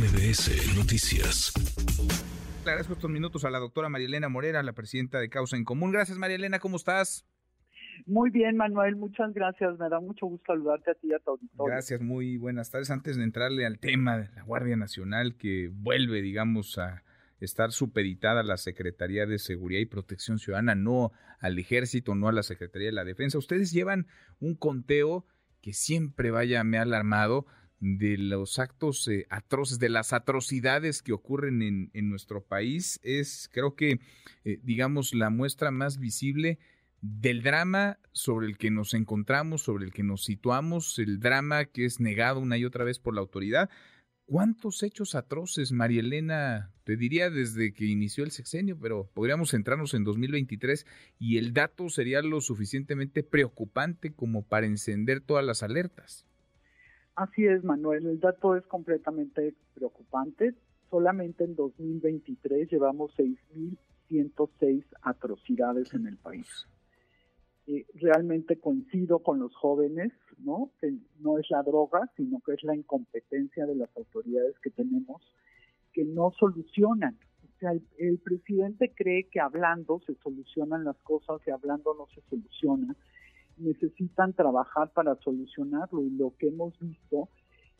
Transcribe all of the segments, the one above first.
MBS Noticias. Le agradezco estos minutos a la doctora Marielena Morera, la presidenta de Causa en Común. Gracias, Marielena, ¿cómo estás? Muy bien, Manuel, muchas gracias. Me da mucho gusto saludarte a ti y a tu auditorio. Gracias, muy buenas tardes. Antes de entrarle al tema de la Guardia Nacional, que vuelve, digamos, a estar supeditada a la Secretaría de Seguridad y Protección Ciudadana, no al Ejército, no a la Secretaría de la Defensa. Ustedes llevan un conteo que siempre vaya me ha alarmado de los actos eh, atroces, de las atrocidades que ocurren en, en nuestro país, es creo que, eh, digamos, la muestra más visible del drama sobre el que nos encontramos, sobre el que nos situamos, el drama que es negado una y otra vez por la autoridad. ¿Cuántos hechos atroces, María Elena? Te diría desde que inició el sexenio, pero podríamos centrarnos en 2023 y el dato sería lo suficientemente preocupante como para encender todas las alertas. Así es, Manuel, el dato es completamente preocupante. Solamente en 2023 llevamos 6.106 atrocidades en el país. Eh, realmente coincido con los jóvenes, ¿no? Que no es la droga, sino que es la incompetencia de las autoridades que tenemos que no solucionan. O sea, el, el presidente cree que hablando se solucionan las cosas y hablando no se soluciona necesitan trabajar para solucionarlo y lo que hemos visto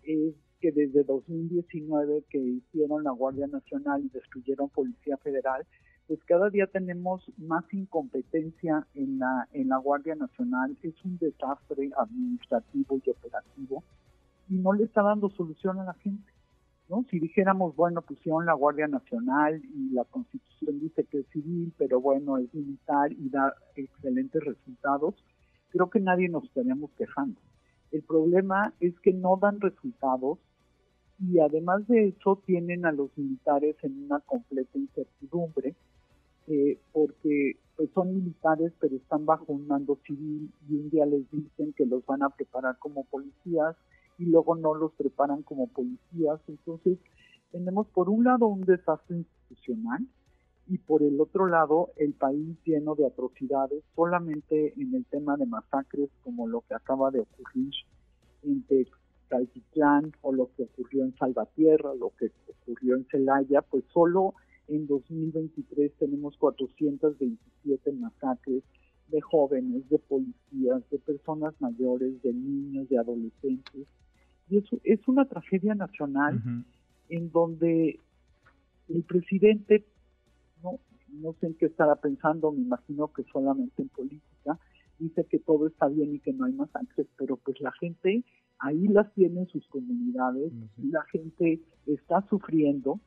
es que desde 2019 que hicieron la Guardia Nacional y destruyeron Policía Federal, pues cada día tenemos más incompetencia en la en la Guardia Nacional, es un desastre administrativo y operativo y no le está dando solución a la gente. ¿no? Si dijéramos, bueno, pusieron la Guardia Nacional y la Constitución dice que es civil, pero bueno, es militar y da excelentes resultados, creo que nadie nos estaríamos quejando. El problema es que no dan resultados y además de eso tienen a los militares en una completa incertidumbre eh, porque pues, son militares pero están bajo un mando civil y un día les dicen que los van a preparar como policías y luego no los preparan como policías. Entonces tenemos por un lado un desastre institucional y por el otro lado el país lleno de atrocidades, solamente en el tema de masacres como lo que acaba de ocurrir en Texcaltitlán o lo que ocurrió en Salvatierra, lo que ocurrió en Celaya, pues solo en 2023 tenemos 427 masacres de jóvenes, de policías, de personas mayores, de niños, de adolescentes. Y eso es una tragedia nacional en donde el presidente no, no sé en qué estará pensando, me imagino que solamente en política, dice que todo está bien y que no hay masacres, pero pues la gente ahí las tiene en sus comunidades, la gente está sufriendo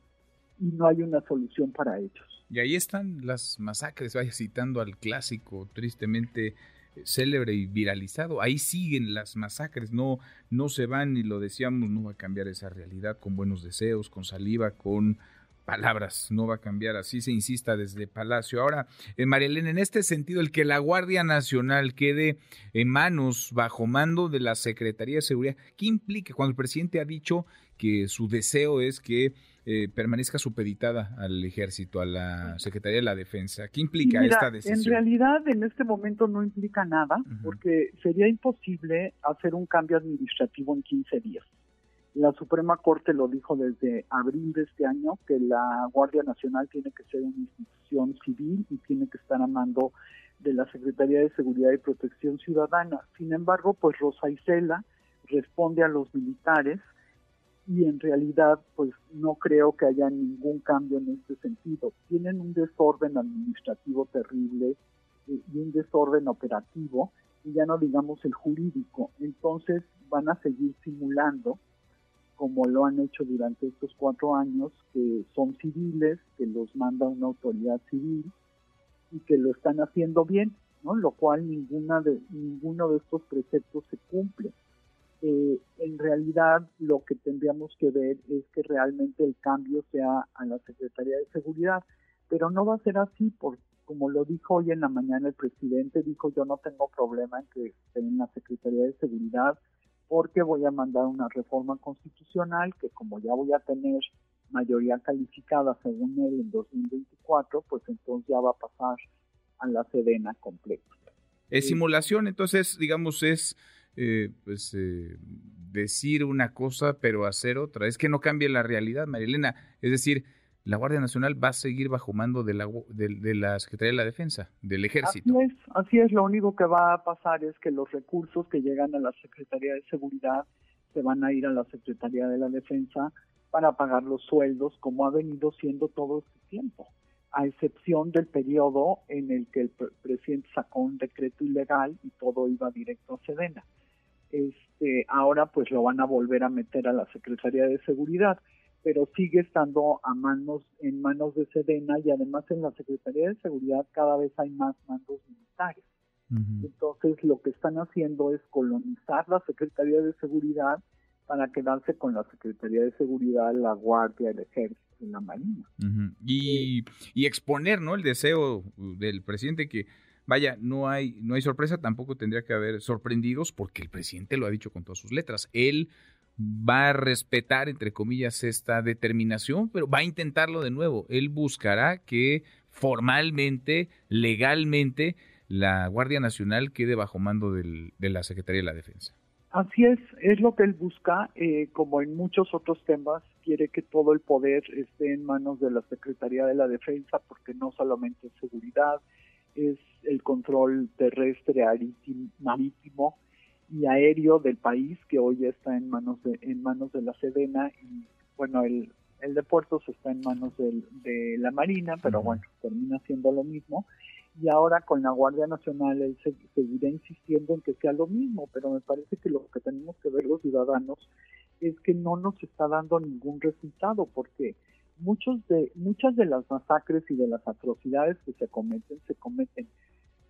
y no hay una solución para ellos. Y ahí están las masacres, vaya citando al clásico tristemente célebre y viralizado. Ahí siguen las masacres, no, no se van y lo decíamos, no va a cambiar esa realidad con buenos deseos, con saliva, con palabras, no va a cambiar, así se insista desde Palacio. Ahora, eh, María Elena, en este sentido, el que la Guardia Nacional quede en manos, bajo mando de la Secretaría de Seguridad, ¿qué implica cuando el presidente ha dicho que su deseo es que eh, permanezca supeditada al ejército, a la Secretaría de la Defensa? ¿Qué implica esta decisión? En realidad, en este momento no implica nada, porque sería imposible hacer un cambio administrativo en 15 días. La Suprema Corte lo dijo desde abril de este año que la Guardia Nacional tiene que ser una institución civil y tiene que estar a mando de la Secretaría de Seguridad y Protección Ciudadana. Sin embargo, pues Rosa Isela responde a los militares y en realidad pues no creo que haya ningún cambio en este sentido. Tienen un desorden administrativo terrible eh, y un desorden operativo y ya no digamos el jurídico. Entonces van a seguir simulando como lo han hecho durante estos cuatro años, que son civiles, que los manda una autoridad civil y que lo están haciendo bien, ¿no? Lo cual ninguna de, ninguno de estos preceptos se cumple. Eh, en realidad lo que tendríamos que ver es que realmente el cambio sea a la Secretaría de Seguridad, pero no va a ser así, por, como lo dijo hoy en la mañana el presidente, dijo yo no tengo problema en que esté en la Secretaría de Seguridad, porque voy a mandar una reforma constitucional que como ya voy a tener mayoría calificada según él en 2024, pues entonces ya va a pasar a la Sedena completa. Es simulación, entonces, digamos, es eh, pues, eh, decir una cosa pero hacer otra. Es que no cambie la realidad, Marilena. Es decir, la Guardia Nacional va a seguir bajo mando de la, de, la Secretaría de la Defensa, del Ejército. Así es, así es, lo único que va a pasar es que los recursos que llegan a la Secretaría de Seguridad se van a ir a la Secretaría de la Defensa para pagar los sueldos como ha venido siendo todo este tiempo, a excepción del periodo en el que el presidente sacó un decreto ilegal y todo iba directo a Sedena. Este, ahora pues lo van a volver a meter a la Secretaría de Seguridad pero sigue estando a manos en manos de Sedena y además en la Secretaría de Seguridad cada vez hay más mandos militares. Entonces lo que están haciendo es colonizar la Secretaría de Seguridad para quedarse con la Secretaría de Seguridad, la Guardia, el Ejército y la Marina. y, y exponer, ¿no? El deseo del presidente que vaya, no hay, no hay sorpresa, tampoco tendría que haber sorprendidos porque el presidente lo ha dicho con todas sus letras. Él va a respetar, entre comillas, esta determinación, pero va a intentarlo de nuevo. Él buscará que formalmente, legalmente, la Guardia Nacional quede bajo mando de la Secretaría de la Defensa. Así es, es lo que él busca, eh, como en muchos otros temas, quiere que todo el poder esté en manos de la Secretaría de la Defensa, porque no solamente es seguridad, es el control terrestre, marítimo, y aéreo del país que hoy está en manos de en manos de la Sedena y bueno el el de puertos está en manos de la Marina pero bueno termina siendo lo mismo. Y ahora con la Guardia Nacional él seguirá insistiendo en que sea lo mismo pero me parece que lo que tenemos que ver los ciudadanos es que no nos está dando ningún resultado porque muchos de muchas de las masacres y de las atrocidades que se cometen se cometen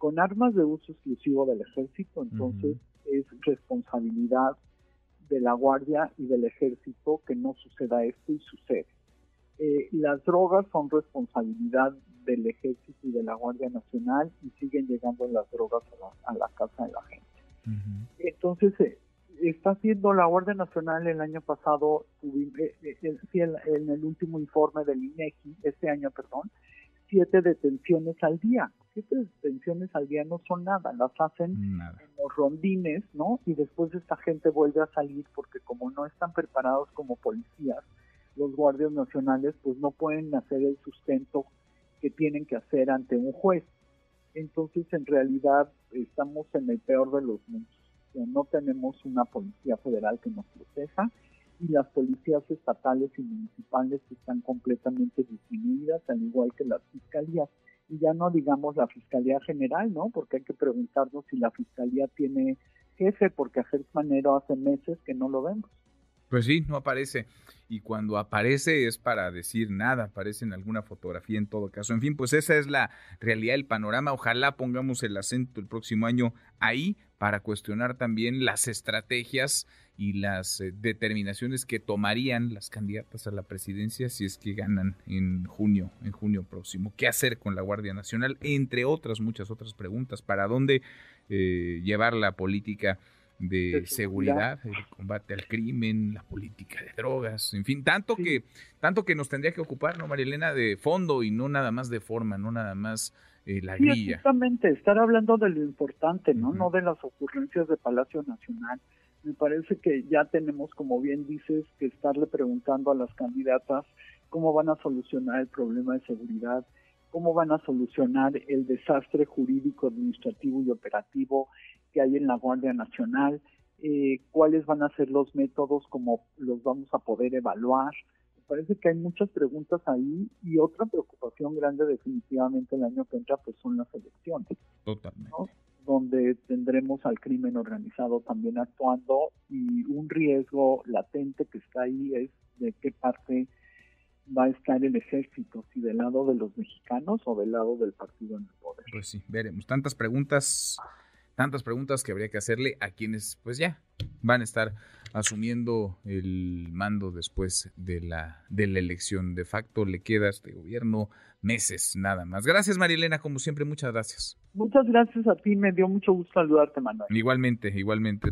con armas de uso exclusivo del ejército entonces es responsabilidad de la Guardia y del Ejército que no suceda esto y sucede. Eh, las drogas son responsabilidad del Ejército y de la Guardia Nacional y siguen llegando las drogas a la, casa de la gente. Entonces, eh, está haciendo la Guardia Nacional el año pasado, eh, en el último informe del INEGI, este año, perdón, siete detenciones al día. Siete detenciones al día no son nada, las hacen en los rondines, ¿no? Y después esta gente vuelve a salir porque como no están preparados como policías, los guardias nacionales pues no pueden hacer el sustento que tienen que hacer ante un juez. Entonces en realidad estamos en el peor de los mundos. no tenemos una policía federal que nos proteja y las policías estatales y municipales están completamente disminuidas, al igual que las fiscalías. Y ya no digamos la Fiscalía General, ¿no? Porque hay que preguntarnos si la Fiscalía tiene jefe, porque a Gertz Manero hace meses que no lo vemos. Pues sí, no aparece. Y cuando aparece es para decir nada, aparece en alguna fotografía en todo caso. En fin, pues esa es la realidad del panorama. Ojalá pongamos el acento el próximo año ahí para cuestionar también las estrategias y las eh, determinaciones que tomarían las candidatas a la presidencia si es que ganan en junio, en junio próximo. ¿Qué hacer con la Guardia Nacional? Entre otras, muchas otras preguntas. ¿Para dónde eh, llevar la política de, seguridad, el combate al crimen, la política de drogas, en fin, tanto que tanto que nos tendría que ocupar, ¿no, María de fondo y no nada más de forma, no nada más eh, la sí, grilla. Exactamente, estar hablando de lo importante, ¿no? No de las ocurrencias de Palacio Nacional. Me parece que ya tenemos, como bien dices, que estarle preguntando a las candidatas cómo van a solucionar el problema de seguridad, cómo van a solucionar el desastre jurídico, administrativo y operativo que hay en la Guardia Nacional, eh, cuáles van a ser los métodos, cómo los vamos a poder evaluar. Me parece que hay muchas preguntas ahí y otra preocupación grande definitivamente el año que entra pues son las elecciones. Totalmente donde tendremos al crimen organizado también actuando y un riesgo latente que está ahí es de qué parte va a estar el ejército, si del lado de los mexicanos o del lado del partido en el poder. Pues sí, veremos. Tantas preguntas, tantas preguntas que habría que hacerle a quienes pues ya van a estar asumiendo el mando después de la, de la elección. De facto le queda a este gobierno meses nada más. Gracias Marilena, como siempre, muchas gracias. Muchas gracias a ti, me dio mucho gusto saludarte, Manuel. Igualmente, igualmente.